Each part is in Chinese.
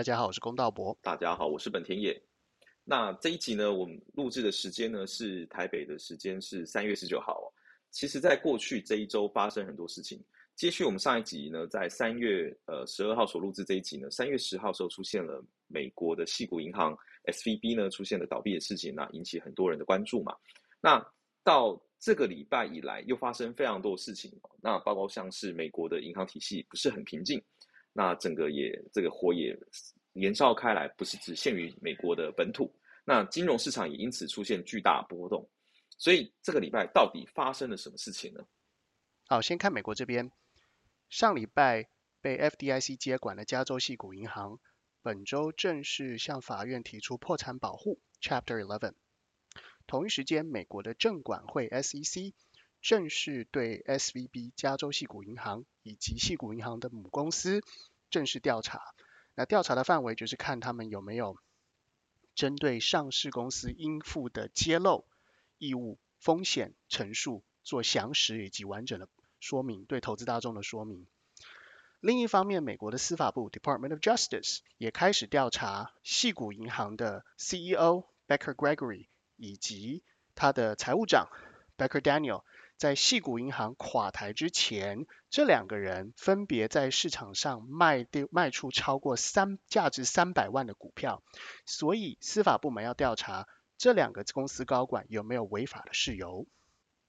大家好，我是龚道博。大家好，我是本田野。那这一集呢，我们录制的时间呢是台北的时间是三月十九号。其实，在过去这一周发生很多事情。接续我们上一集呢，在三月呃十二号所录制这一集呢，三月十号时候出现了美国的系股银行 S V B 呢出现了倒闭的事情，那引起很多人的关注嘛。那到这个礼拜以来，又发生非常多事情，那包括像是美国的银行体系不是很平静，那整个也这个火也延烧开来，不是只限于美国的本土，那金融市场也因此出现巨大波动。所以这个礼拜到底发生了什么事情呢？好，先看美国这边。上礼拜被 FDIC 接管的加州系股银行，本周正式向法院提出破产保护 （Chapter 11）。同一时间，美国的证管会 SEC 正式对 SVB 加州系股银行以及系股银行的母公司正式调查。那调查的范围就是看他们有没有针对上市公司应付的揭露义务、风险陈述做详实以及完整的。说明对投资大众的说明。另一方面，美国的司法部 Department of Justice 也开始调查系股银行的 CEO Becker Gregory 以及他的财务长 Becker Daniel 在细谷银行垮台之前，这两个人分别在市场上卖掉卖出超过三价值三百万的股票，所以司法部门要调查这两个公司高管有没有违法的事由。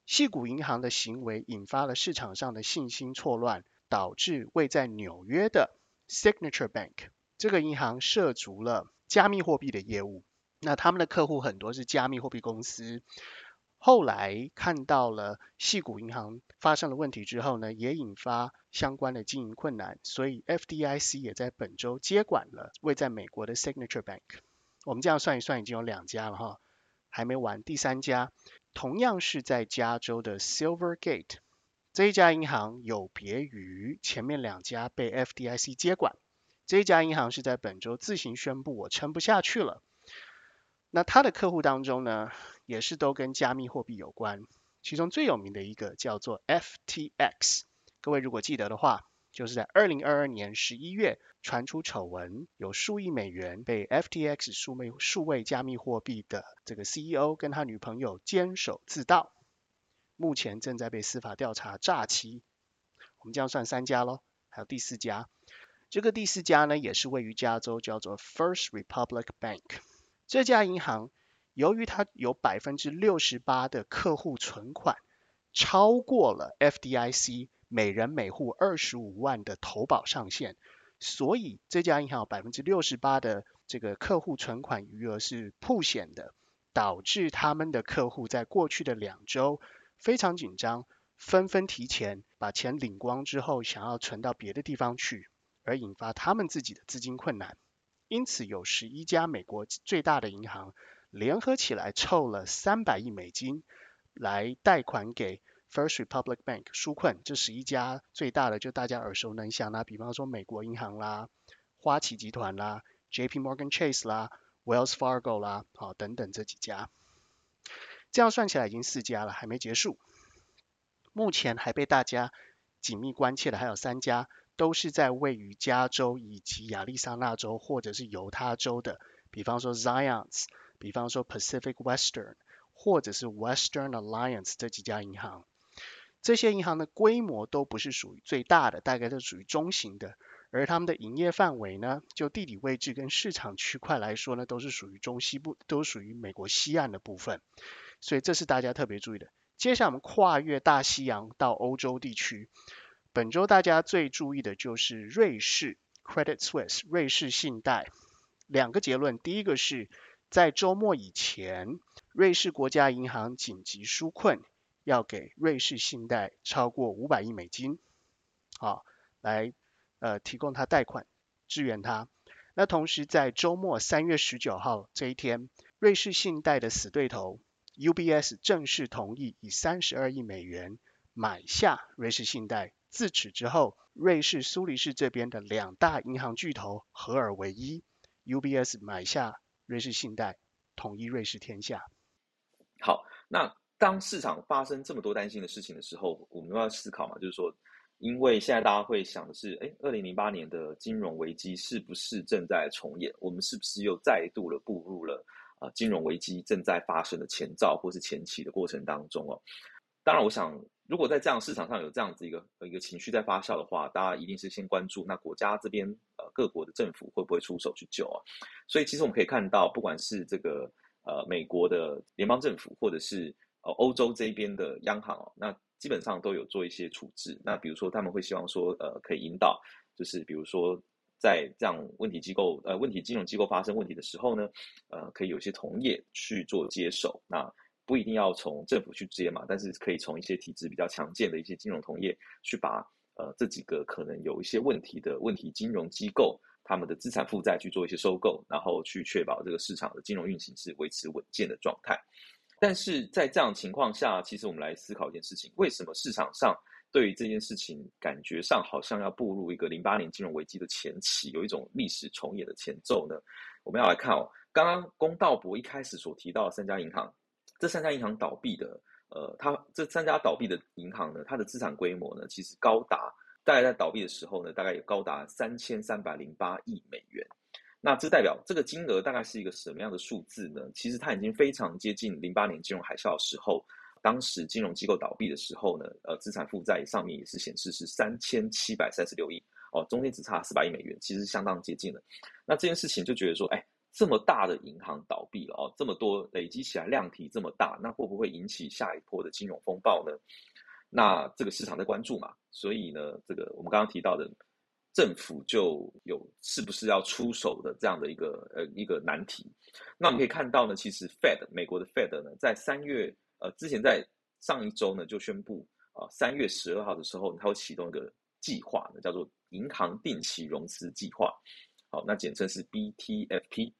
系股银行的行为引发了市场上的信心错乱，导致位在纽约的 Signature Bank 这个银行涉足了加密货币的业务。那他们的客户很多是加密货币公司。后来看到了系股银行发生了问题之后呢，也引发相关的经营困难，所以 FDIC 也在本周接管了位在美国的 Signature Bank。我们这样算一算，已经有两家了哈，还没完，第三家。同样是在加州的 Silvergate 这一家银行，有别于前面两家被 FDIC 接管，这一家银行是在本周自行宣布我撑不下去了。那他的客户当中呢，也是都跟加密货币有关，其中最有名的一个叫做 FTX，各位如果记得的话。就是在二零二二年十一月传出丑闻，有数亿美元被 FTX 数位数位加密货币的这个 CEO 跟他女朋友监守自盗，目前正在被司法调查诈欺。我们这样算三家喽，还有第四家。这个第四家呢，也是位于加州，叫做 First Republic Bank。这家银行由于它有百分之六十八的客户存款超过了 FDIC。每人每户二十五万的投保上限，所以这家银行有百分之六十八的这个客户存款余额是铺险的，导致他们的客户在过去的两周非常紧张，纷纷提前把钱领光之后，想要存到别的地方去，而引发他们自己的资金困难。因此，有十一家美国最大的银行联合起来凑了三百亿美金来贷款给。First Republic Bank 纾困，这十一家最大的就大家耳熟能详啦，比方说美国银行啦、花旗集团啦、J.P. Morgan Chase 啦、Wells Fargo 啦，好等等这几家，这样算起来已经四家了，还没结束。目前还被大家紧密关切的还有三家，都是在位于加州以及亚利桑那州或者是犹他州的，比方说 Zions，比方说 Pacific Western，或者是 Western Alliance 这几家银行。这些银行的规模都不是属于最大的，大概都属于中型的，而他们的营业范围呢，就地理位置跟市场区块来说呢，都是属于中西部，都属于美国西岸的部分，所以这是大家特别注意的。接下来我们跨越大西洋到欧洲地区，本周大家最注意的就是瑞士 Credit Suisse 瑞士信贷，两个结论，第一个是在周末以前，瑞士国家银行紧急纾困。要给瑞士信贷超过五百亿美金，好，来呃提供他贷款支援他。那同时在周末三月十九号这一天，瑞士信贷的死对头 UBS 正式同意以三十二亿美元买下瑞士信贷。自此之后，瑞士苏黎世这边的两大银行巨头合而为一，UBS 买下瑞士信贷，统一瑞士天下。好，那。当市场发生这么多担心的事情的时候，我们要思考嘛，就是说，因为现在大家会想的是，哎，二零零八年的金融危机是不是正在重演？我们是不是又再度了步入了啊金融危机正在发生的前兆或是前期的过程当中哦？当然，我想如果在这样市场上有这样子一个一个情绪在发酵的话，大家一定是先关注那国家这边呃各国的政府会不会出手去救啊？所以其实我们可以看到，不管是这个呃美国的联邦政府，或者是呃欧洲这边的央行，那基本上都有做一些处置。那比如说他们会希望说，呃，可以引导，就是比如说在这样问题机构，呃，问题金融机构发生问题的时候呢，呃，可以有些同业去做接手。那不一定要从政府去接嘛，但是可以从一些体制比较强健的一些金融同业去把呃这几个可能有一些问题的问题金融机构他们的资产负债去做一些收购，然后去确保这个市场的金融运行是维持稳健的状态。但是在这样情况下，其实我们来思考一件事情：为什么市场上对于这件事情感觉上好像要步入一个零八年金融危机的前期，有一种历史重演的前奏呢？我们要来看哦，刚刚龚道博一开始所提到的三家银行，这三家银行倒闭的，呃，它这三家倒闭的银行呢，它的资产规模呢，其实高达大概在倒闭的时候呢，大概也高达三千三百零八亿美元。那这代表这个金额大概是一个什么样的数字呢？其实它已经非常接近零八年金融海啸的时候，当时金融机构倒闭的时候呢，呃，资产负债上面也是显示是三千七百三十六亿哦，中间只差四百亿美元，其实相当接近了。那这件事情就觉得说，哎，这么大的银行倒闭了哦，这么多累积起来量体这么大，那会不会引起下一波的金融风暴呢？那这个市场在关注嘛，所以呢，这个我们刚刚提到的。政府就有是不是要出手的这样的一个呃一个难题。那我们可以看到呢，其实 Fed 美国的 Fed 呢，在三月呃之前在上一周呢就宣布啊，三月十二号的时候，它会启动一个计划呢，叫做银行定期融资计划。好，那简称是 BTFP。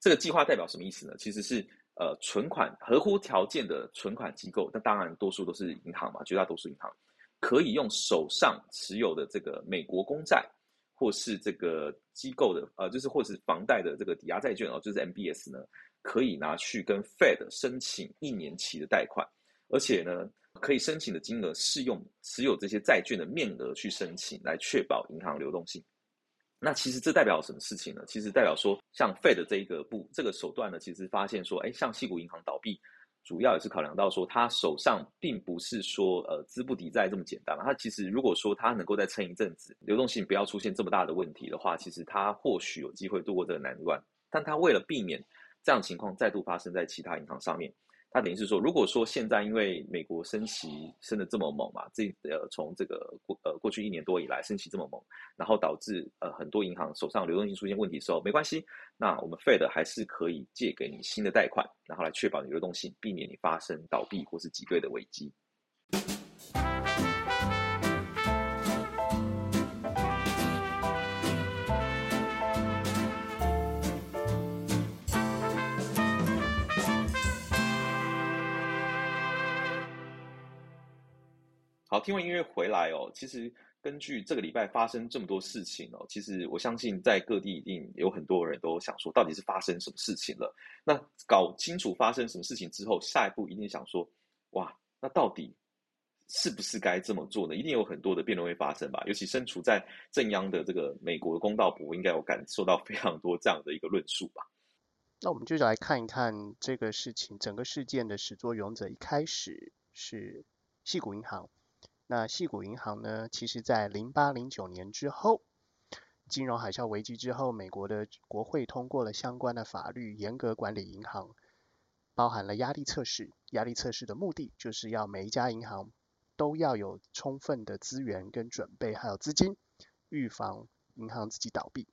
这个计划代表什么意思呢？其实是呃存款合乎条件的存款机构，那当然多数都是银行嘛，绝大多数银行。可以用手上持有的这个美国公债，或是这个机构的呃，就是或是房贷的这个抵押债券哦，就是 MBS 呢，可以拿去跟 Fed 申请一年期的贷款，而且呢，可以申请的金额是用持有这些债券的面额去申请，来确保银行流动性。那其实这代表什么事情呢？其实代表说，像 Fed 这一个步这个手段呢，其实发现说，哎，像西谷银行倒闭。主要也是考量到说，他手上并不是说呃资不抵债这么简单。他其实如果说他能够再撑一阵子，流动性不要出现这么大的问题的话，其实他或许有机会度过这个难关。但他为了避免这样情况再度发生在其他银行上面。它等于是说，如果说现在因为美国升息升的这么猛嘛，这呃从这个过呃过去一年多以来升息这么猛，然后导致呃很多银行手上流动性出现问题的时候，没关系，那我们 Fed 还是可以借给你新的贷款，然后来确保你流动性，避免你发生倒闭或是挤兑的危机。听完音乐回来哦。其实根据这个礼拜发生这么多事情哦，其实我相信在各地一定有很多人都想说，到底是发生什么事情了？那搞清楚发生什么事情之后，下一步一定想说，哇，那到底是不是该这么做呢？一定有很多的辩论会发生吧？尤其身处在正央的这个美国的公道部，应该有感受到非常多这样的一个论述吧？那我们就来看一看这个事情，整个事件的始作俑者一开始是细谷银行。那细谷银行呢？其实，在零八零九年之后，金融海啸危机之后，美国的国会通过了相关的法律，严格管理银行，包含了压力测试。压力测试的目的，就是要每一家银行都要有充分的资源跟准备，还有资金，预防银行自己倒闭。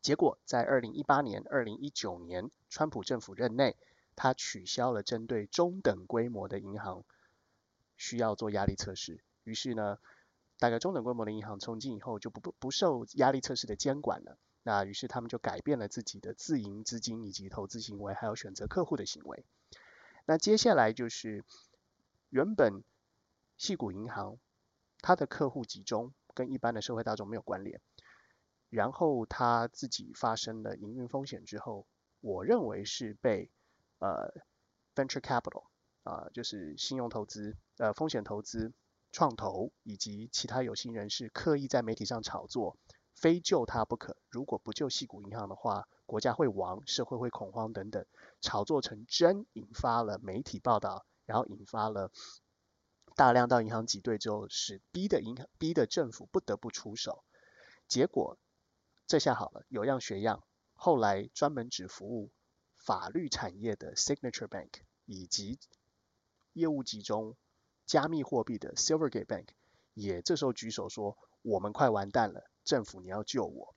结果，在二零一八年、二零一九年，川普政府任内，他取消了针对中等规模的银行。需要做压力测试，于是呢，大概中等规模的银行从今以后就不不不受压力测试的监管了。那于是他们就改变了自己的自营资金以及投资行为，还有选择客户的行为。那接下来就是原本细谷银行它的客户集中跟一般的社会大众没有关联，然后它自己发生了营运风险之后，我认为是被呃 venture capital 啊就是信用投资。呃，风险投资创投以及其他有心人士刻意在媒体上炒作，非救它不可。如果不救细谷银行的话，国家会亡，社会会恐慌等等，炒作成真，引发了媒体报道，然后引发了大量到银行挤兑之后，使逼的银行逼的政府不得不出手。结果这下好了，有样学样，后来专门只服务法律产业的 Signature Bank 以及业务集中。加密货币的 Silvergate Bank 也这时候举手说：“我们快完蛋了，政府你要救我。”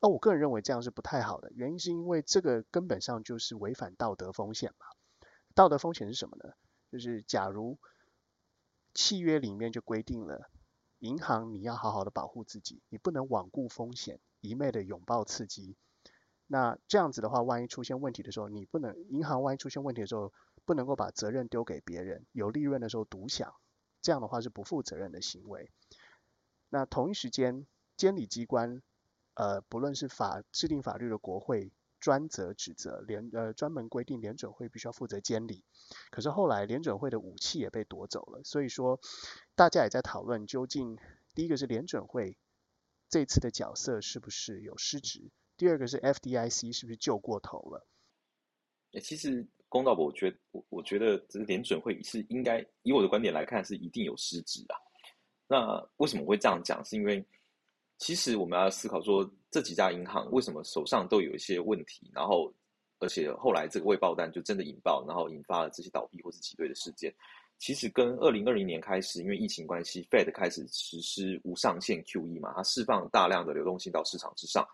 而我个人认为这样是不太好的，原因是因为这个根本上就是违反道德风险嘛。道德风险是什么呢？就是假如契约里面就规定了，银行你要好好的保护自己，你不能罔顾风险，一昧的拥抱刺激。那这样子的话，万一出现问题的时候，你不能银行万一出现问题的时候。不能够把责任丢给别人，有利润的时候独享，这样的话是不负责任的行为。那同一时间，监理机关，呃，不论是法制定法律的国会，专责指责联，呃，专门规定联准会必须要负责监理。可是后来联准会的武器也被夺走了，所以说大家也在讨论，究竟第一个是联准会这次的角色是不是有失职，第二个是 FDIC 是不是救过头了？诶，其实。公道？我觉我我觉得这个联准会是应该以我的观点来看是一定有失职啊。那为什么会这样讲？是因为其实我们要思考说这几家银行为什么手上都有一些问题，然后而且后来这个未爆弹就真的引爆，然后引发了这些倒闭或是挤兑的事件。其实跟二零二零年开始，因为疫情关系，Fed 开始实施无上限 QE 嘛，它释放大量的流动性到市场之上。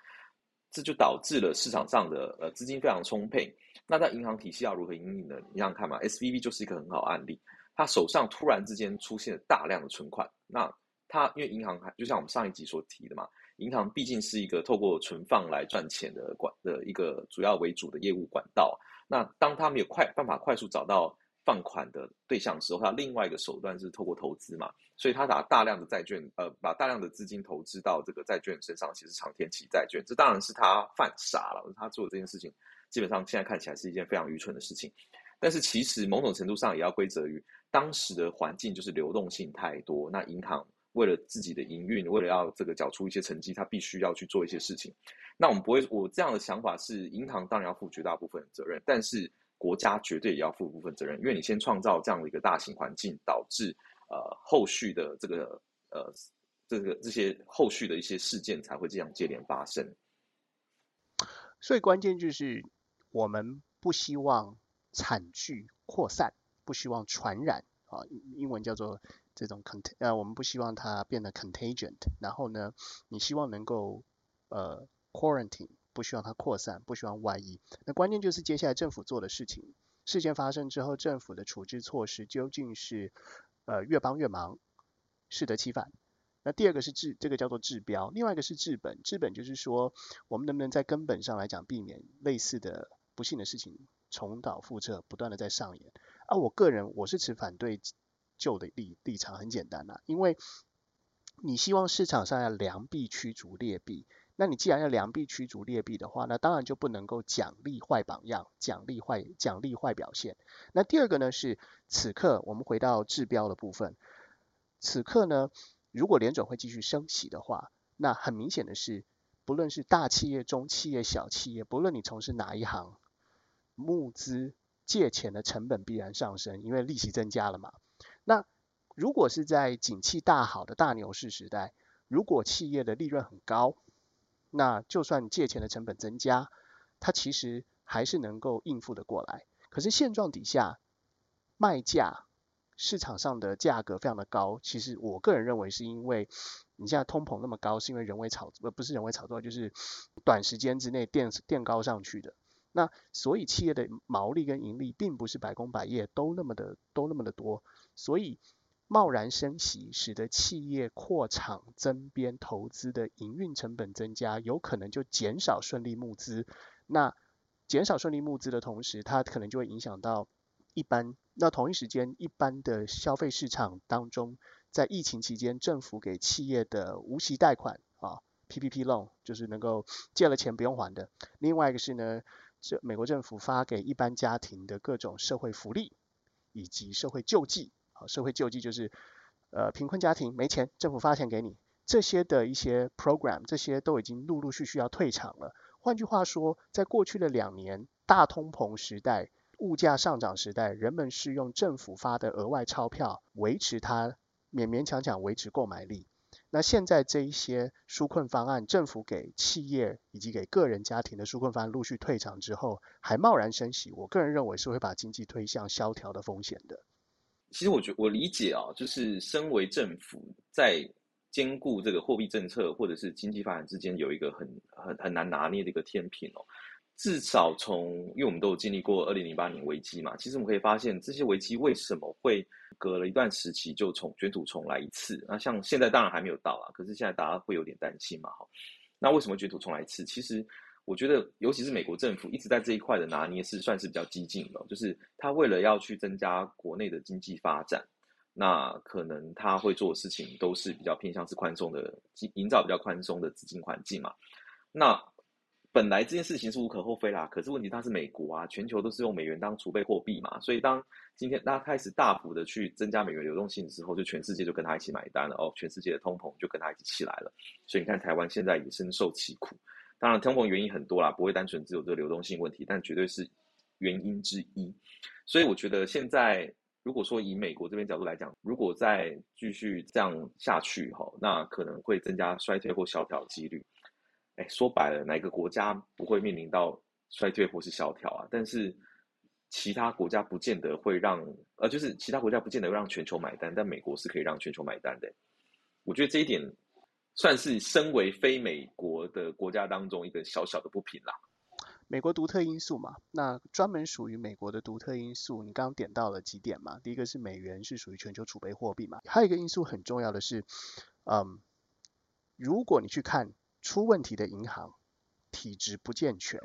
这就导致了市场上的呃资金非常充沛。那在银行体系要如何营运呢？你想看嘛，S V B 就是一个很好案例。他手上突然之间出现了大量的存款，那他因为银行还就像我们上一集所提的嘛，银行毕竟是一个透过存放来赚钱的管的一个主要为主的业务管道。那当他没有快办法快速找到。放款的对象的时候，他另外一个手段是透过投资嘛，所以他把大量的债券，呃，把大量的资金投资到这个债券身上，其实长天期债券，这当然是他犯傻了。他做的这件事情，基本上现在看起来是一件非常愚蠢的事情。但是其实某种程度上也要归责于当时的环境，就是流动性太多。那银行为了自己的营运，为了要这个缴出一些成绩，他必须要去做一些事情。那我们不会，我这样的想法是，银行当然要负绝大部分的责任，但是。国家绝对也要负部分责任，因为你先创造这样的一个大型环境，导致呃后续的这个呃这个这些后续的一些事件才会这样接连发生。所以关键就是我们不希望惨剧扩散，不希望传染啊，英文叫做这种 cont 呃，我们不希望它变得 contagion。然后呢，你希望能够呃 quarantine。不希望它扩散，不希望外溢。那关键就是接下来政府做的事情。事件发生之后，政府的处置措施究竟是呃越帮越忙，适得其反。那第二个是治，这个叫做治标；另外一个是治本。治本就是说，我们能不能在根本上来讲，避免类似的不幸的事情重蹈覆辙，不断的在上演。而我个人我是持反对旧的立立场，很简单呐，因为你希望市场上要良币驱逐劣币。那你既然要良币驱逐劣币的话，那当然就不能够奖励坏榜样，奖励坏奖励坏表现。那第二个呢是，此刻我们回到治标的部分，此刻呢，如果联准会继续升息的话，那很明显的是，不论是大企业、中企业、小企业，不论你从事哪一行，募资借钱的成本必然上升，因为利息增加了嘛。那如果是在景气大好的大牛市时代，如果企业的利润很高，那就算借钱的成本增加，它其实还是能够应付的过来。可是现状底下，卖价市场上的价格非常的高。其实我个人认为是因为你现在通膨那么高，是因为人为炒呃不是人为炒作，就是短时间之内垫垫高上去的。那所以企业的毛利跟盈利并不是百工百业都那么的都那么的多，所以。贸然升息，使得企业扩厂增编投资的营运成本增加，有可能就减少顺利募资。那减少顺利募资的同时，它可能就会影响到一般。那同一时间，一般的消费市场当中，在疫情期间，政府给企业的无息贷款啊，PPP loan，就是能够借了钱不用还的。另外一个是呢，这美国政府发给一般家庭的各种社会福利以及社会救济。好，社会救济就是，呃贫困家庭没钱，政府发钱给你，这些的一些 program，这些都已经陆陆续续要退场了。换句话说，在过去的两年大通膨时代、物价上涨时代，人们是用政府发的额外钞票维持它勉勉强强维持购买力。那现在这一些纾困方案，政府给企业以及给个人家庭的纾困方案陆续退场之后，还贸然升息，我个人认为是会把经济推向萧条的风险的。其实我觉我理解啊，就是身为政府在。兼顾这个货币政策或者是经济发展之间有一个很很很难拿捏的一个天平哦。至少从，因为我们都有经历过二零零八年危机嘛，其实我们可以发现这些危机为什么会隔了一段时期就重卷土重来一次？那像现在当然还没有到啊，可是现在大家会有点担心嘛，哈。那为什么卷土重来一次？其实我觉得，尤其是美国政府一直在这一块的拿捏是算是比较激进的，就是他为了要去增加国内的经济发展。那可能他会做的事情都是比较偏向是宽松的，营造比较宽松的资金环境嘛。那本来这件事情是无可厚非啦，可是问题它是美国啊，全球都是用美元当储备货币嘛，所以当今天大家开始大幅的去增加美元流动性的时候，就全世界就跟他一起买单了哦，全世界的通膨就跟他一起起来了。所以你看台湾现在也深受其苦。当然通膨原因很多啦，不会单纯只有这个流动性问题，但绝对是原因之一。所以我觉得现在。如果说以美国这边角度来讲，如果再继续这样下去哈，那可能会增加衰退或萧条几率。哎，说白了，哪个国家不会面临到衰退或是萧条啊？但是其他国家不见得会让，呃，就是其他国家不见得让全球买单，但美国是可以让全球买单的。我觉得这一点算是身为非美国的国家当中一个小小的不平啦。美国独特因素嘛，那专门属于美国的独特因素，你刚刚点到了几点嘛？第一个是美元是属于全球储备货币嘛，还有一个因素很重要的是，嗯，如果你去看出问题的银行体质不健全，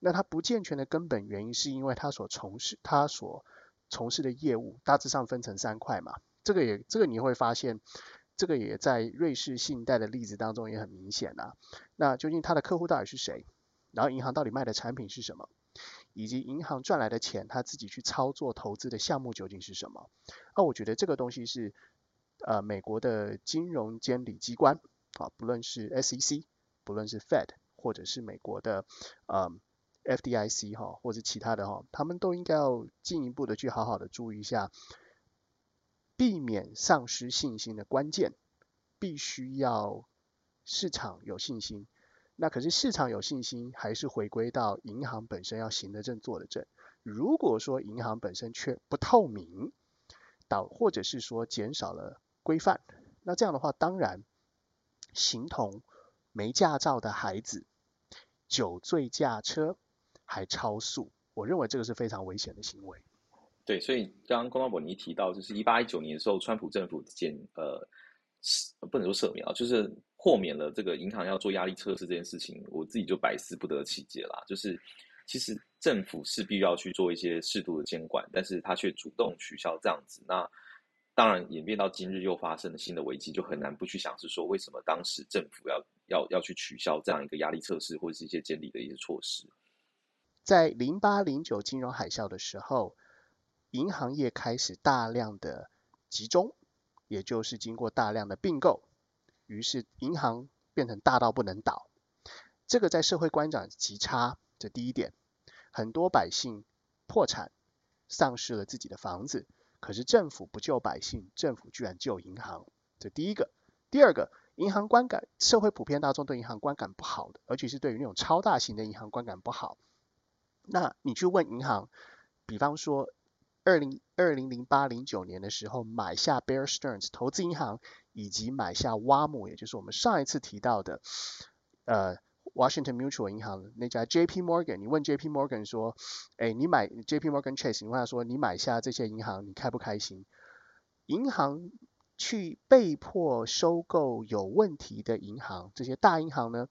那它不健全的根本原因是因为它所从事它所从事的业务大致上分成三块嘛，这个也这个你会发现，这个也在瑞士信贷的例子当中也很明显啊。那究竟它的客户到底是谁？然后银行到底卖的产品是什么，以及银行赚来的钱，他自己去操作投资的项目究竟是什么？那我觉得这个东西是，呃，美国的金融监理机关啊，不论是 SEC，不论是 Fed，或者是美国的呃 FDIC 哈，或者其他的哈，他们都应该要进一步的去好好的注意一下，避免丧失信心的关键，必须要市场有信心。那可是市场有信心，还是回归到银行本身要行得正、坐得正。如果说银行本身却不透明，导或者是说减少了规范，那这样的话，当然形同没驾照的孩子酒醉驾车还超速，我认为这个是非常危险的行为。对，所以刚刚龚道伯尼提到，就是一八一九年的时候，川普政府减呃不能说赦免啊，就是。豁免了这个银行要做压力测试这件事情，我自己就百思不得其解啦。就是其实政府势必要去做一些适度的监管，但是他却主动取消这样子，那当然演变到今日又发生了新的危机，就很难不去想是说为什么当时政府要要要去取消这样一个压力测试或者是一些监理的一些措施。在零八零九金融海啸的时候，银行业开始大量的集中，也就是经过大量的并购。于是银行变成大到不能倒，这个在社会观感极差。这第一点，很多百姓破产，丧失了自己的房子。可是政府不救百姓，政府居然救银行。这第一个。第二个，银行观感，社会普遍大众对银行观感不好的，而且是对于那种超大型的银行观感不好。那你去问银行，比方说二零二零零八零九年的时候买下 Bear Stearns 投资银行。以及买下挖姆，也就是我们上一次提到的，呃，Washington Mutual 银行那家 J.P. Morgan，你问 J.P. Morgan 说，哎，你买 J.P. Morgan Chase，你问他说，你买下这些银行，你开不开心？银行去被迫收购有问题的银行，这些大银行呢，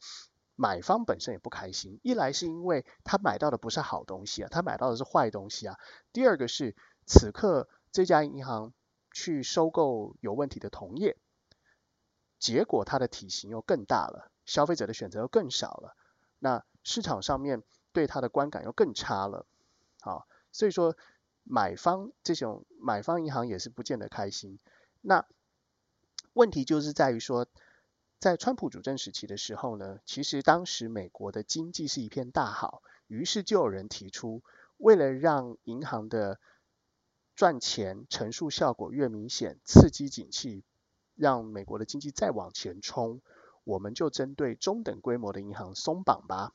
买方本身也不开心。一来是因为他买到的不是好东西啊，他买到的是坏东西啊。第二个是此刻这家银行去收购有问题的同业。结果它的体型又更大了，消费者的选择又更少了，那市场上面对它的观感又更差了，好，所以说买方这种买方银行也是不见得开心。那问题就是在于说，在川普主政时期的时候呢，其实当时美国的经济是一片大好，于是就有人提出，为了让银行的赚钱乘数效果越明显，刺激景气，让美国的经济再往前冲，我们就针对中等规模的银行松绑吧。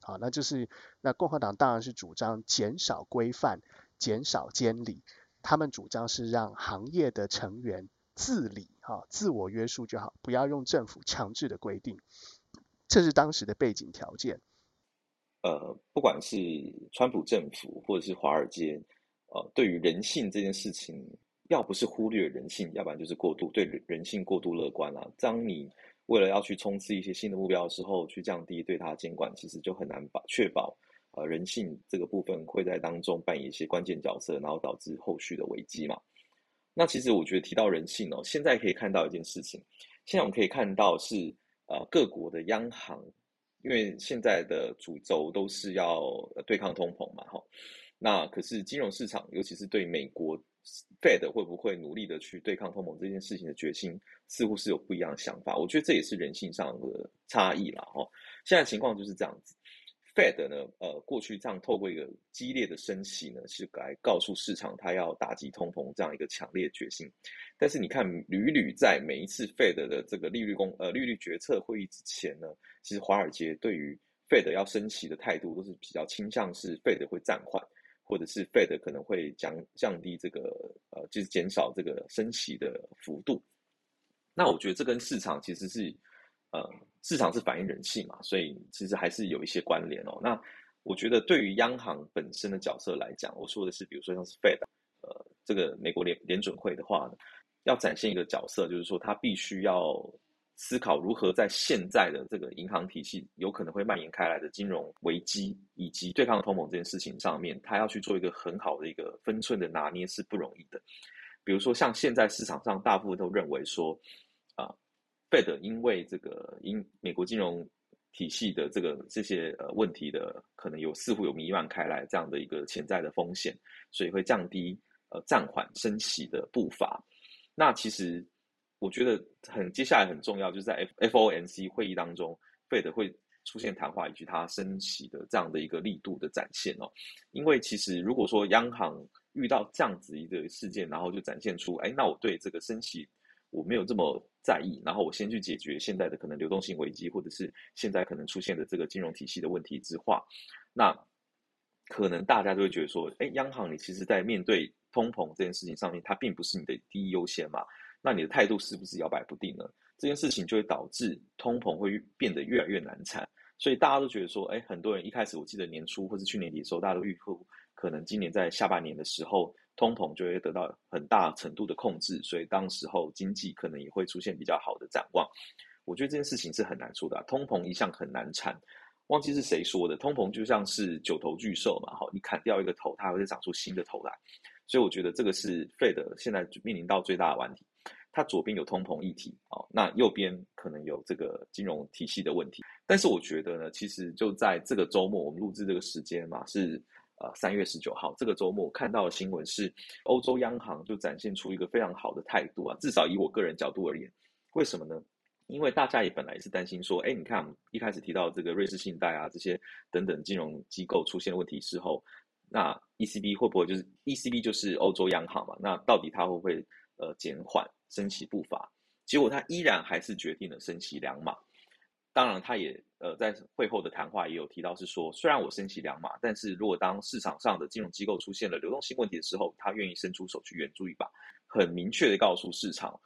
好，那就是那共和党当然是主张减少规范、减少监理，他们主张是让行业的成员自理，哈，自我约束就好，不要用政府强制的规定，这是当时的背景条件。呃，不管是川普政府或者是华尔街，呃，对于人性这件事情，要不是忽略人性，要不然就是过度对人性过度乐观啊。当你为了要去冲刺一些新的目标的时候，去降低对它监管，其实就很难把确保呃人性这个部分会在当中扮演一些关键角色，然后导致后续的危机嘛。那其实我觉得提到人性哦，现在可以看到一件事情，现在我们可以看到是呃各国的央行，因为现在的主轴都是要对抗通膨嘛，哈。那可是金融市场，尤其是对美国。Fed 会不会努力的去对抗通膨这件事情的决心，似乎是有不一样的想法。我觉得这也是人性上的差异了哈。现在情况就是这样子，Fed 呢，呃，过去这样透过一个激烈的升息呢，是来告诉市场它要打击通膨这样一个强烈决心。但是你看，屡屡在每一次 Fed 的这个利率公呃利率决策会议之前呢，其实华尔街对于 Fed 要升息的态度都是比较倾向是 Fed 会暂缓。或者是 Fed 可能会降降低这个呃，就是减少这个升息的幅度。那我觉得这跟市场其实是呃，市场是反映人性嘛，所以其实还是有一些关联哦。那我觉得对于央行本身的角色来讲，我说的是，比如说像是 Fed，呃，这个美国联联准会的话呢，要展现一个角色，就是说它必须要。思考如何在现在的这个银行体系有可能会蔓延开来的金融危机以及对抗通膨这件事情上面，他要去做一个很好的一个分寸的拿捏是不容易的。比如说，像现在市场上大部分都认为说，啊，Fed 因为这个因美国金融体系的这个这些呃问题的可能有似乎有弥漫开来这样的一个潜在的风险，所以会降低呃暂缓升息的步伐。那其实。我觉得很接下来很重要，就是在 F F O N C 会议当中，Fed 会出现谈话以及它升息的这样的一个力度的展现哦。因为其实如果说央行遇到这样子一个事件，然后就展现出，哎，那我对这个升息我没有这么在意，然后我先去解决现在的可能流动性危机，或者是现在可能出现的这个金融体系的问题之话，那可能大家就会觉得说，哎，央行你其实在面对通膨这件事情上面，它并不是你的第一优先嘛。那你的态度是不是摇摆不定呢？这件事情就会导致通膨会变得越来越难缠，所以大家都觉得说，哎，很多人一开始我记得年初或是去年底的时候，大家都预估可能今年在下半年的时候，通膨就会得到很大程度的控制，所以当时候经济可能也会出现比较好的展望。我觉得这件事情是很难说的，通膨一向很难缠。忘记是谁说的，通膨就像是九头巨兽嘛，好，你砍掉一个头，它会再长出新的头来。所以我觉得这个是费的现在面临到最大的问题。它左边有通膨议题，哦，那右边可能有这个金融体系的问题。但是我觉得呢，其实就在这个周末，我们录制这个时间嘛，是呃三月十九号。这个周末看到的新闻是，欧洲央行就展现出一个非常好的态度啊，至少以我个人角度而言，为什么呢？因为大家也本来也是担心说，哎，你看一开始提到这个瑞士信贷啊，这些等等金融机构出现问题之后，那 ECB 会不会就是 ECB 就是欧洲央行嘛？那到底它会不会呃减缓？升息步伐，结果他依然还是决定了升息两码。当然，他也呃在会后的谈话也有提到，是说虽然我升息两码，但是如果当市场上的金融机构出现了流动性问题的时候，他愿意伸出手去援助一把，很明确的告诉市场，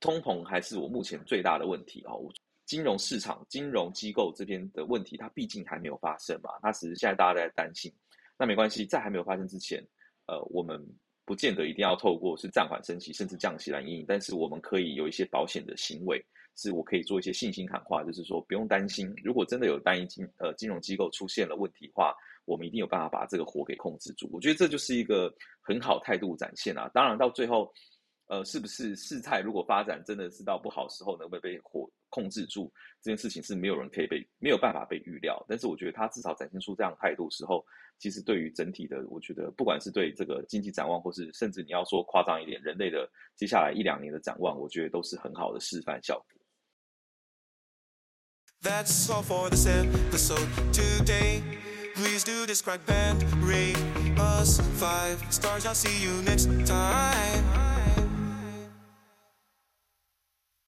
通膨还是我目前最大的问题哦。金融市场、金融机构这边的问题，它毕竟还没有发生嘛，它只是现在大家在担心。那没关系，在还没有发生之前，呃，我们。不见得一定要透过是暂缓升息甚至降息来应应，但是我们可以有一些保险的行为，是我可以做一些信心喊话，就是说不用担心，如果真的有单一金呃金融机构出现了问题的话，我们一定有办法把这个火给控制住。我觉得这就是一个很好态度展现啊。当然到最后，呃，是不是事态如果发展真的是到不好时候，能不能被火控制住？这件事情是没有人可以被没有办法被预料。但是我觉得他至少展现出这样态度时候，其实对于整体的，我觉得不管是对这个经济展望，或是甚至你要说夸张一点，人类的接下来一两年的展望，我觉得都是很好的示范效果。That's all for this episode today. Please do describe and rate us five stars. I'll see you next time.